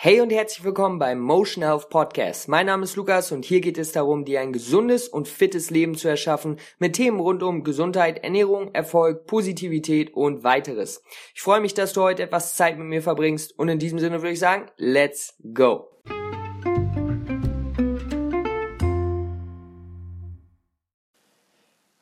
Hey und herzlich willkommen beim Motion Health Podcast. Mein Name ist Lukas und hier geht es darum, dir ein gesundes und fittes Leben zu erschaffen mit Themen rund um Gesundheit, Ernährung, Erfolg, Positivität und weiteres. Ich freue mich, dass du heute etwas Zeit mit mir verbringst und in diesem Sinne würde ich sagen, let's go.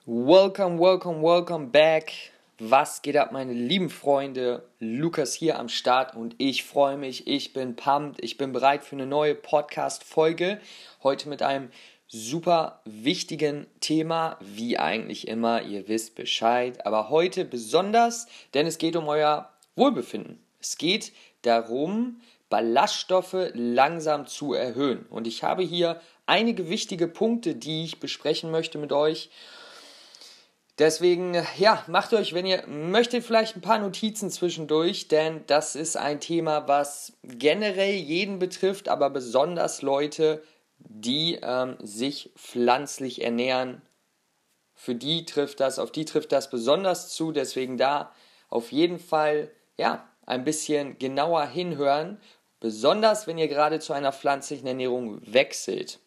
Welcome, welcome, welcome back was geht ab, meine lieben Freunde? Lukas hier am Start und ich freue mich, ich bin pumped, ich bin bereit für eine neue Podcast-Folge. Heute mit einem super wichtigen Thema, wie eigentlich immer, ihr wisst Bescheid. Aber heute besonders, denn es geht um euer Wohlbefinden. Es geht darum, Ballaststoffe langsam zu erhöhen. Und ich habe hier einige wichtige Punkte, die ich besprechen möchte mit euch. Deswegen, ja, macht euch, wenn ihr möchtet, vielleicht ein paar Notizen zwischendurch, denn das ist ein Thema, was generell jeden betrifft, aber besonders Leute, die ähm, sich pflanzlich ernähren. Für die trifft das, auf die trifft das besonders zu. Deswegen da auf jeden Fall, ja, ein bisschen genauer hinhören. Besonders wenn ihr gerade zu einer pflanzlichen Ernährung wechselt.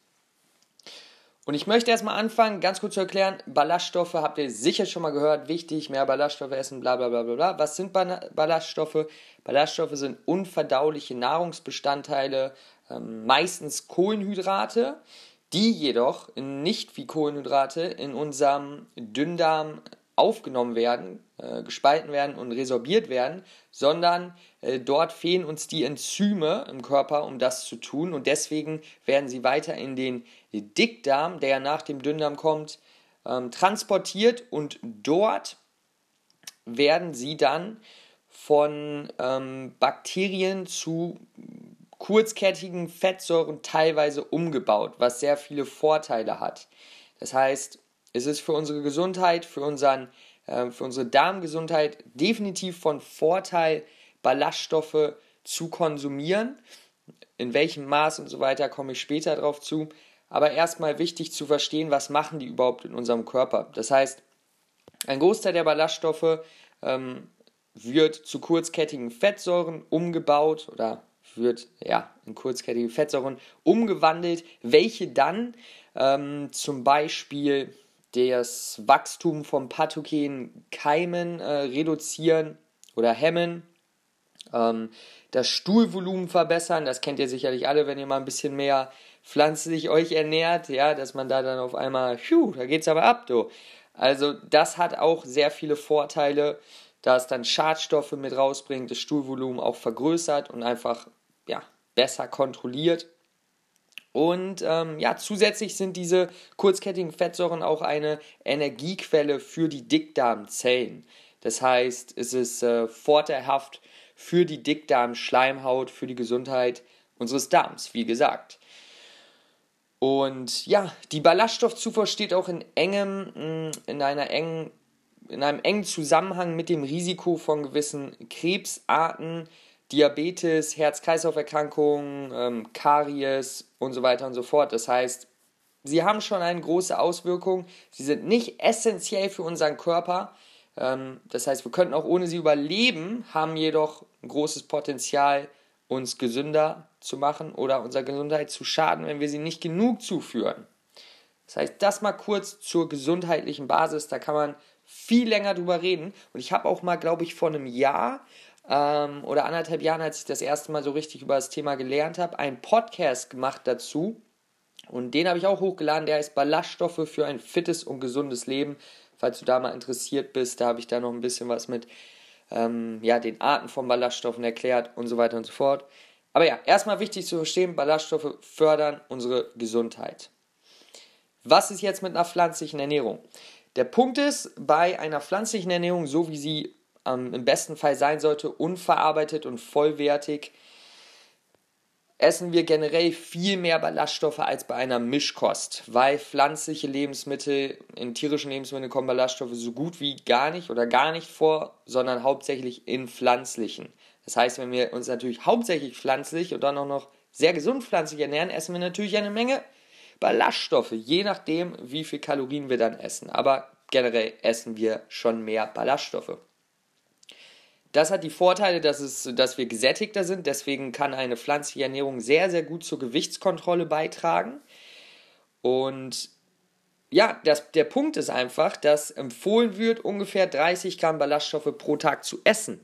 Und ich möchte erstmal anfangen, ganz kurz zu erklären, Ballaststoffe habt ihr sicher schon mal gehört, wichtig, mehr Ballaststoffe essen, bla bla bla bla bla. Was sind Ballaststoffe? Ballaststoffe sind unverdauliche Nahrungsbestandteile, ähm, meistens Kohlenhydrate, die jedoch nicht wie Kohlenhydrate in unserem Dünndarm aufgenommen werden, äh, gespalten werden und resorbiert werden, sondern äh, dort fehlen uns die Enzyme im Körper, um das zu tun und deswegen werden sie weiter in den Dickdarm, der ja nach dem Dünndarm kommt, ähm, transportiert und dort werden sie dann von ähm, Bakterien zu kurzkettigen Fettsäuren teilweise umgebaut, was sehr viele Vorteile hat. Das heißt, es ist für unsere Gesundheit, für, unseren, äh, für unsere Darmgesundheit definitiv von Vorteil, Ballaststoffe zu konsumieren. In welchem Maß und so weiter komme ich später drauf zu. Aber erstmal wichtig zu verstehen, was machen die überhaupt in unserem Körper. Das heißt, ein Großteil der Ballaststoffe ähm, wird zu kurzkettigen Fettsäuren umgebaut oder wird ja in kurzkettige Fettsäuren umgewandelt, welche dann ähm, zum Beispiel das Wachstum von pathogenen Keimen äh, reduzieren oder hemmen, ähm, das Stuhlvolumen verbessern, das kennt ihr sicherlich alle, wenn ihr mal ein bisschen mehr pflanzlich euch ernährt, ja, dass man da dann auf einmal, phew, da geht's aber ab, du. Also das hat auch sehr viele Vorteile, da es dann Schadstoffe mit rausbringt, das Stuhlvolumen auch vergrößert und einfach ja, besser kontrolliert. Und ähm, ja, zusätzlich sind diese kurzkettigen Fettsäuren auch eine Energiequelle für die Dickdarmzellen. Das heißt, es ist äh, vorteilhaft für die Dickdarmschleimhaut, für die Gesundheit unseres Darms, wie gesagt. Und ja, die Ballaststoffzufuhr steht auch in engem, mm, in einer engen, in einem engen Zusammenhang mit dem Risiko von gewissen Krebsarten, Diabetes, Herz-Kreislauf-Erkrankungen, ähm, Karies und so weiter und so fort. Das heißt, sie haben schon eine große Auswirkung. Sie sind nicht essentiell für unseren Körper. Ähm, das heißt, wir könnten auch ohne sie überleben, haben jedoch ein großes Potenzial, uns gesünder zu machen oder unserer Gesundheit zu schaden, wenn wir sie nicht genug zuführen. Das heißt, das mal kurz zur gesundheitlichen Basis, da kann man viel länger drüber reden. Und ich habe auch mal, glaube ich, vor einem Jahr ähm, oder anderthalb Jahren, als ich das erste Mal so richtig über das Thema gelernt habe, einen Podcast gemacht dazu. Und den habe ich auch hochgeladen, der heißt Ballaststoffe für ein fittes und gesundes Leben. Falls du da mal interessiert bist, da habe ich da noch ein bisschen was mit ähm, ja, den Arten von Ballaststoffen erklärt und so weiter und so fort. Aber ja, erstmal wichtig zu verstehen, Ballaststoffe fördern unsere Gesundheit. Was ist jetzt mit einer pflanzlichen Ernährung? Der Punkt ist, bei einer pflanzlichen Ernährung, so wie sie ähm, im besten Fall sein sollte, unverarbeitet und vollwertig, essen wir generell viel mehr Ballaststoffe als bei einer Mischkost, weil pflanzliche Lebensmittel, in tierischen Lebensmitteln kommen Ballaststoffe so gut wie gar nicht oder gar nicht vor, sondern hauptsächlich in pflanzlichen. Das heißt, wenn wir uns natürlich hauptsächlich pflanzlich und dann auch noch sehr gesund pflanzlich ernähren, essen wir natürlich eine Menge Ballaststoffe, je nachdem, wie viel Kalorien wir dann essen. Aber generell essen wir schon mehr Ballaststoffe. Das hat die Vorteile, dass, es, dass wir gesättigter sind. Deswegen kann eine pflanzliche Ernährung sehr, sehr gut zur Gewichtskontrolle beitragen. Und ja, das, der Punkt ist einfach, dass empfohlen wird, ungefähr 30 Gramm Ballaststoffe pro Tag zu essen.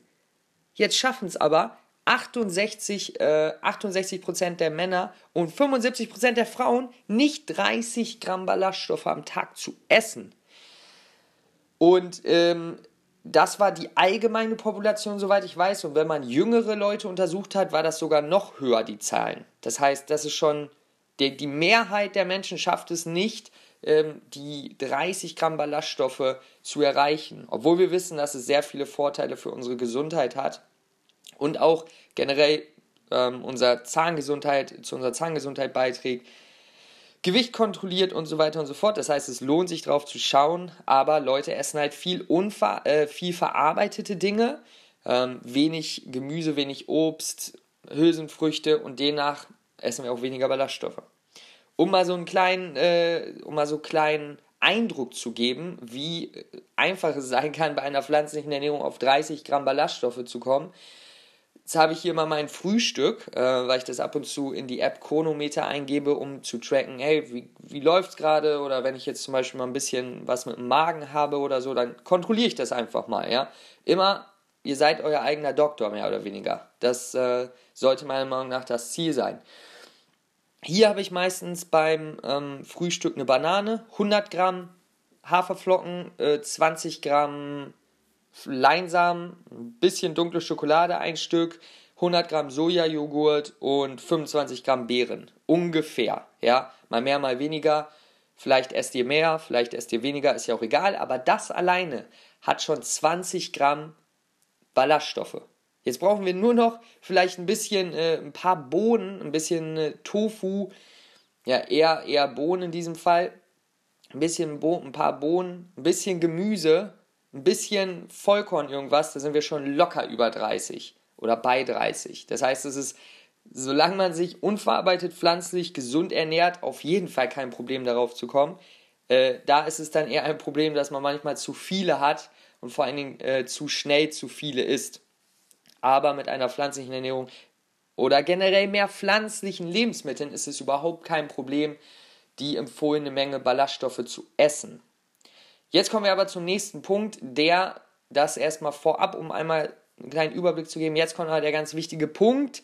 Jetzt schaffen es aber 68, äh, 68 Prozent der Männer und 75 Prozent der Frauen nicht 30 Gramm Ballaststoffe am Tag zu essen. Und ähm, das war die allgemeine Population, soweit ich weiß. Und wenn man jüngere Leute untersucht hat, war das sogar noch höher, die Zahlen. Das heißt, das ist schon, die, die Mehrheit der Menschen schafft es nicht, ähm, die 30 Gramm Ballaststoffe zu erreichen. Obwohl wir wissen, dass es sehr viele Vorteile für unsere Gesundheit hat und auch generell ähm, unser Zahngesundheit, zu unserer Zahngesundheit beiträgt. Gewicht kontrolliert und so weiter und so fort. Das heißt, es lohnt sich drauf zu schauen, aber Leute essen halt viel, unver äh, viel verarbeitete Dinge, ähm, wenig Gemüse, wenig Obst, Hülsenfrüchte und demnach essen wir auch weniger Ballaststoffe. Um mal so einen kleinen, äh, um mal so einen kleinen Eindruck zu geben, wie einfach es sein kann, bei einer pflanzlichen Ernährung auf 30 Gramm Ballaststoffe zu kommen, Jetzt habe ich hier mal mein Frühstück, äh, weil ich das ab und zu in die App Chronometer eingebe, um zu tracken, hey, wie, wie läuft es gerade? Oder wenn ich jetzt zum Beispiel mal ein bisschen was mit dem Magen habe oder so, dann kontrolliere ich das einfach mal, ja. Immer, ihr seid euer eigener Doktor, mehr oder weniger. Das äh, sollte meiner Meinung nach das Ziel sein. Hier habe ich meistens beim ähm, Frühstück eine Banane, 100 Gramm Haferflocken, äh, 20 Gramm Leinsamen, ein bisschen dunkle Schokolade, ein Stück, 100 Gramm Sojajoghurt und 25 Gramm Beeren. Ungefähr, ja. Mal mehr, mal weniger. Vielleicht esst ihr mehr, vielleicht esst ihr weniger, ist ja auch egal. Aber das alleine hat schon 20 Gramm Ballaststoffe. Jetzt brauchen wir nur noch vielleicht ein bisschen, äh, ein paar Bohnen, ein bisschen äh, Tofu, ja, eher, eher Bohnen in diesem Fall. Ein bisschen Bo ein paar Bohnen, ein bisschen Gemüse, ein bisschen Vollkorn irgendwas, da sind wir schon locker über 30 oder bei 30. Das heißt, es ist, solange man sich unverarbeitet pflanzlich gesund ernährt, auf jeden Fall kein Problem darauf zu kommen. Äh, da ist es dann eher ein Problem, dass man manchmal zu viele hat und vor allen Dingen äh, zu schnell zu viele isst. Aber mit einer pflanzlichen Ernährung oder generell mehr pflanzlichen Lebensmitteln ist es überhaupt kein Problem, die empfohlene Menge Ballaststoffe zu essen. Jetzt kommen wir aber zum nächsten Punkt, der das erstmal vorab, um einmal einen kleinen Überblick zu geben. Jetzt kommt aber der ganz wichtige Punkt,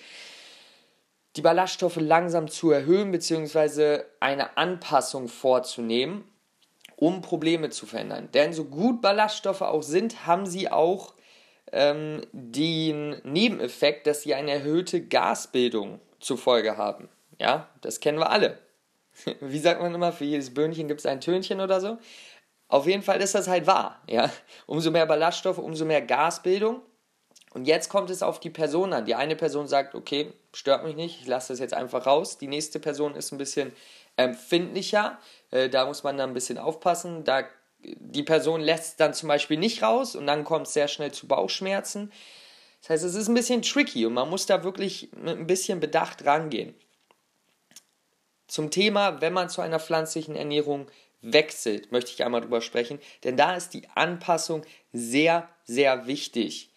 die Ballaststoffe langsam zu erhöhen, beziehungsweise eine Anpassung vorzunehmen, um Probleme zu verändern. Denn so gut Ballaststoffe auch sind, haben sie auch ähm, den Nebeneffekt, dass sie eine erhöhte Gasbildung zur Folge haben. Ja, das kennen wir alle. Wie sagt man immer, für jedes Böhnchen gibt es ein Tönchen oder so. Auf jeden Fall ist das halt wahr. Ja? Umso mehr Ballaststoffe, umso mehr Gasbildung. Und jetzt kommt es auf die Person an. Die eine Person sagt, okay, stört mich nicht, ich lasse das jetzt einfach raus. Die nächste Person ist ein bisschen empfindlicher. Äh, da muss man dann ein bisschen aufpassen. Da, die Person lässt dann zum Beispiel nicht raus und dann kommt es sehr schnell zu Bauchschmerzen. Das heißt, es ist ein bisschen tricky und man muss da wirklich mit ein bisschen Bedacht rangehen. Zum Thema, wenn man zu einer pflanzlichen Ernährung wechselt, möchte ich einmal drüber sprechen, denn da ist die Anpassung sehr, sehr wichtig.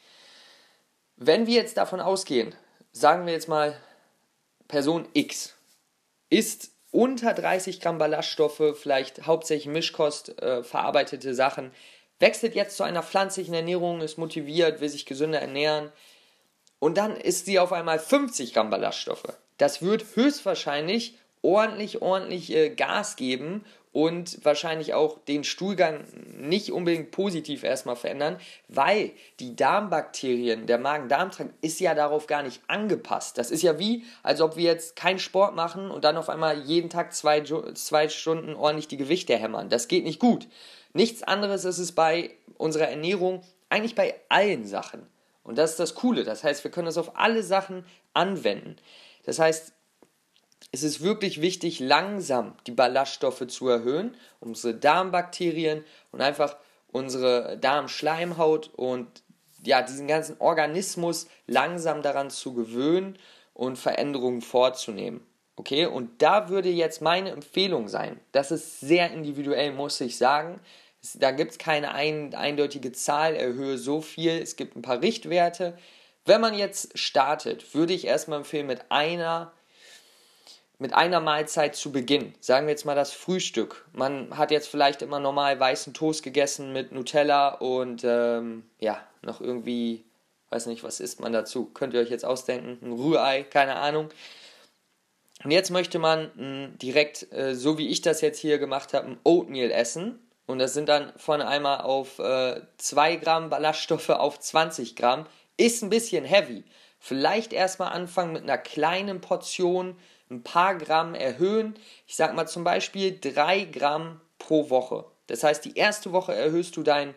Wenn wir jetzt davon ausgehen, sagen wir jetzt mal, Person X isst unter 30 Gramm Ballaststoffe, vielleicht hauptsächlich Mischkost, äh, verarbeitete Sachen, wechselt jetzt zu einer pflanzlichen Ernährung, ist motiviert, will sich gesünder ernähren und dann isst sie auf einmal 50 Gramm Ballaststoffe. Das wird höchstwahrscheinlich ordentlich, ordentlich äh, Gas geben und wahrscheinlich auch den Stuhlgang nicht unbedingt positiv erstmal verändern, weil die Darmbakterien, der Magen-Darm-Trakt ist ja darauf gar nicht angepasst. Das ist ja wie, als ob wir jetzt keinen Sport machen und dann auf einmal jeden Tag zwei, zwei Stunden ordentlich die Gewichte hämmern. Das geht nicht gut. Nichts anderes ist es bei unserer Ernährung, eigentlich bei allen Sachen. Und das ist das Coole. Das heißt, wir können das auf alle Sachen anwenden. Das heißt, es ist wirklich wichtig, langsam die Ballaststoffe zu erhöhen, unsere Darmbakterien und einfach unsere Darmschleimhaut und ja, diesen ganzen Organismus langsam daran zu gewöhnen und Veränderungen vorzunehmen. Okay, und da würde jetzt meine Empfehlung sein, das ist sehr individuell, muss ich sagen, Da gibt es keine ein, eindeutige Zahl, erhöhe so viel. Es gibt ein paar Richtwerte. Wenn man jetzt startet, würde ich erstmal empfehlen, mit einer, mit einer Mahlzeit zu beginnen. Sagen wir jetzt mal das Frühstück. Man hat jetzt vielleicht immer normal weißen Toast gegessen mit Nutella und ähm, ja, noch irgendwie, weiß nicht, was isst man dazu? Könnt ihr euch jetzt ausdenken? Ein Rührei, keine Ahnung. Und jetzt möchte man mh, direkt, äh, so wie ich das jetzt hier gemacht habe, ein Oatmeal essen. Und das sind dann von einmal auf äh, 2 Gramm Ballaststoffe auf 20 Gramm. Ist ein bisschen heavy. Vielleicht erstmal anfangen mit einer kleinen Portion, ein paar Gramm erhöhen. Ich sag mal zum Beispiel 3 Gramm pro Woche. Das heißt, die erste Woche erhöhst du deinen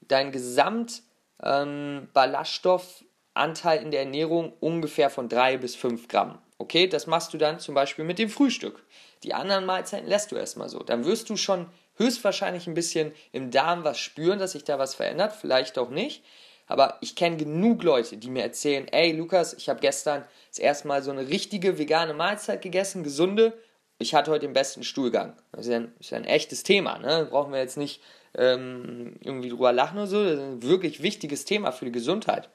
dein Gesamt ähm, in der Ernährung ungefähr von 3 bis 5 Gramm. Okay, das machst du dann zum Beispiel mit dem Frühstück. Die anderen Mahlzeiten lässt du erstmal so. Dann wirst du schon höchstwahrscheinlich ein bisschen im Darm was spüren, dass sich da was verändert, vielleicht auch nicht. Aber ich kenne genug Leute, die mir erzählen, ey Lukas, ich habe gestern das erste Mal so eine richtige vegane Mahlzeit gegessen, gesunde. Ich hatte heute den besten Stuhlgang. Das ist ja ein, ist ja ein echtes Thema, ne? Brauchen wir jetzt nicht ähm, irgendwie drüber lachen oder so. Das ist ein wirklich wichtiges Thema für die Gesundheit.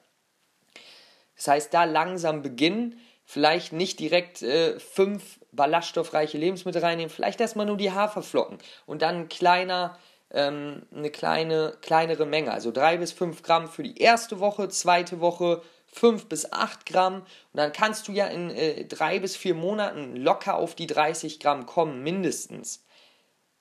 Das heißt, da langsam beginnen, vielleicht nicht direkt äh, fünf ballaststoffreiche Lebensmittel reinnehmen, vielleicht erstmal nur die Haferflocken und dann ein kleiner, ähm, eine kleine, kleinere Menge, also drei bis fünf Gramm für die erste Woche, zweite Woche fünf bis acht Gramm und dann kannst du ja in äh, drei bis vier Monaten locker auf die 30 Gramm kommen, mindestens.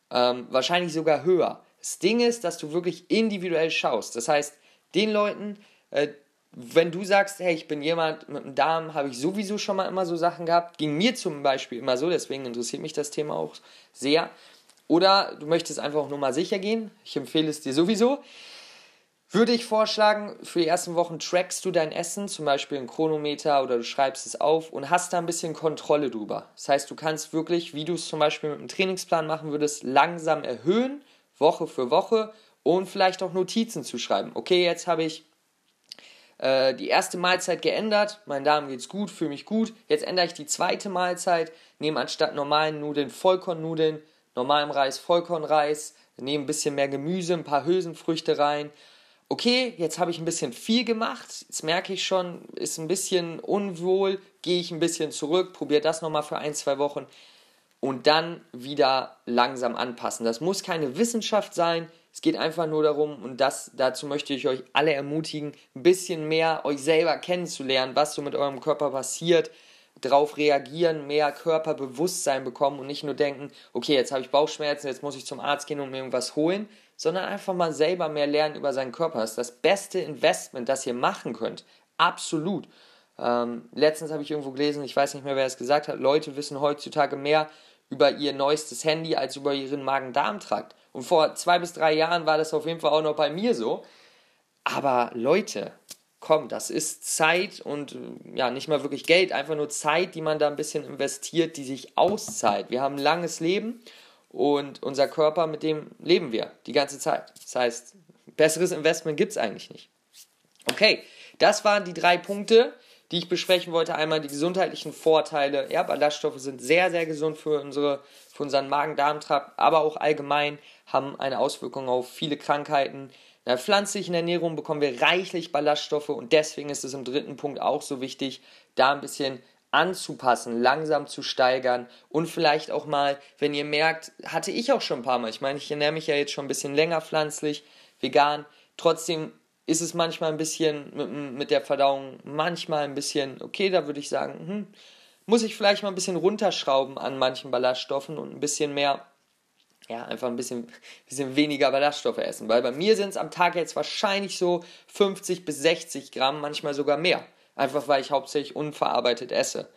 Ähm, wahrscheinlich sogar höher. Das Ding ist, dass du wirklich individuell schaust. Das heißt, den Leuten, äh, wenn du sagst, hey, ich bin jemand mit einem Darm, habe ich sowieso schon mal immer so Sachen gehabt, ging mir zum Beispiel immer so, deswegen interessiert mich das Thema auch sehr. Oder du möchtest einfach nur mal sicher gehen, ich empfehle es dir sowieso. Würde ich vorschlagen, für die ersten Wochen trackst du dein Essen, zum Beispiel ein Chronometer oder du schreibst es auf und hast da ein bisschen Kontrolle drüber. Das heißt, du kannst wirklich, wie du es zum Beispiel mit einem Trainingsplan machen würdest, langsam erhöhen, Woche für Woche und vielleicht auch Notizen zu schreiben. Okay, jetzt habe ich äh, die erste Mahlzeit geändert, mein Darm geht's gut, fühle mich gut. Jetzt ändere ich die zweite Mahlzeit, nehme anstatt normalen Nudeln Vollkornnudeln, normalem Reis Vollkornreis, nehme ein bisschen mehr Gemüse, ein paar Hülsenfrüchte rein. Okay, jetzt habe ich ein bisschen viel gemacht, jetzt merke ich schon, ist ein bisschen unwohl, gehe ich ein bisschen zurück, probiere das nochmal für ein, zwei Wochen und dann wieder langsam anpassen. Das muss keine Wissenschaft sein, es geht einfach nur darum, und das, dazu möchte ich euch alle ermutigen, ein bisschen mehr euch selber kennenzulernen, was so mit eurem Körper passiert, darauf reagieren, mehr Körperbewusstsein bekommen und nicht nur denken, okay, jetzt habe ich Bauchschmerzen, jetzt muss ich zum Arzt gehen und mir irgendwas holen, sondern einfach mal selber mehr lernen über seinen Körper. Das ist das beste Investment, das ihr machen könnt. Absolut. Ähm, letztens habe ich irgendwo gelesen, ich weiß nicht mehr, wer es gesagt hat, Leute wissen heutzutage mehr über ihr neuestes Handy als über ihren Magen-Darm-Trakt. Und vor zwei bis drei Jahren war das auf jeden Fall auch noch bei mir so. Aber Leute, komm, das ist Zeit und ja, nicht mal wirklich Geld, einfach nur Zeit, die man da ein bisschen investiert, die sich auszahlt. Wir haben ein langes Leben und unser Körper, mit dem leben wir die ganze Zeit. Das heißt, besseres Investment gibt es eigentlich nicht. Okay, das waren die drei Punkte, die ich besprechen wollte. Einmal die gesundheitlichen Vorteile. Ja, Ballaststoffe sind sehr, sehr gesund für, unsere, für unseren Magen-Darm-Trakt, aber auch allgemein haben eine Auswirkung auf viele Krankheiten. In der pflanzlichen Ernährung bekommen wir reichlich Ballaststoffe und deswegen ist es im dritten Punkt auch so wichtig, da ein bisschen anzupassen, langsam zu steigern und vielleicht auch mal, wenn ihr merkt, hatte ich auch schon ein paar Mal, ich meine, ich ernähre mich ja jetzt schon ein bisschen länger pflanzlich, vegan, trotzdem ist es manchmal ein bisschen mit, mit der Verdauung, manchmal ein bisschen, okay, da würde ich sagen, hm, muss ich vielleicht mal ein bisschen runterschrauben an manchen Ballaststoffen und ein bisschen mehr ja, einfach ein bisschen, bisschen weniger Ballaststoffe essen. Weil bei mir sind es am Tag jetzt wahrscheinlich so 50 bis 60 Gramm, manchmal sogar mehr. Einfach weil ich hauptsächlich unverarbeitet esse.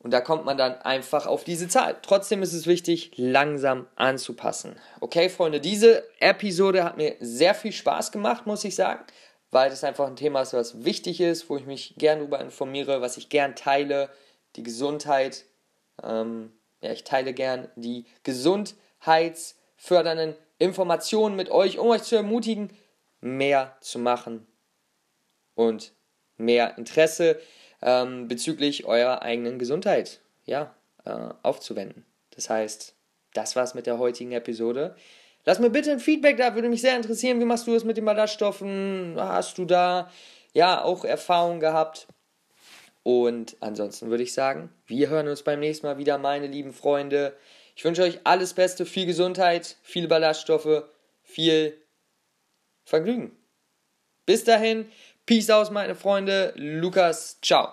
Und da kommt man dann einfach auf diese Zahl. Trotzdem ist es wichtig, langsam anzupassen. Okay, Freunde, diese Episode hat mir sehr viel Spaß gemacht, muss ich sagen, weil das einfach ein Thema ist, was wichtig ist, wo ich mich gern darüber informiere, was ich gern teile. Die Gesundheit. Ähm, ja, ich teile gern die Gesundheit freiheitsfördernden Informationen mit euch, um euch zu ermutigen, mehr zu machen und mehr Interesse ähm, bezüglich eurer eigenen Gesundheit ja, äh, aufzuwenden. Das heißt, das war's mit der heutigen Episode. Lass mir bitte ein Feedback da, würde mich sehr interessieren. Wie machst du das mit den Ballaststoffen? Hast du da ja auch Erfahrungen gehabt? Und ansonsten würde ich sagen, wir hören uns beim nächsten Mal wieder, meine lieben Freunde. Ich wünsche euch alles Beste, viel Gesundheit, viel Ballaststoffe, viel Vergnügen. Bis dahin, Peace aus, meine Freunde. Lukas, ciao.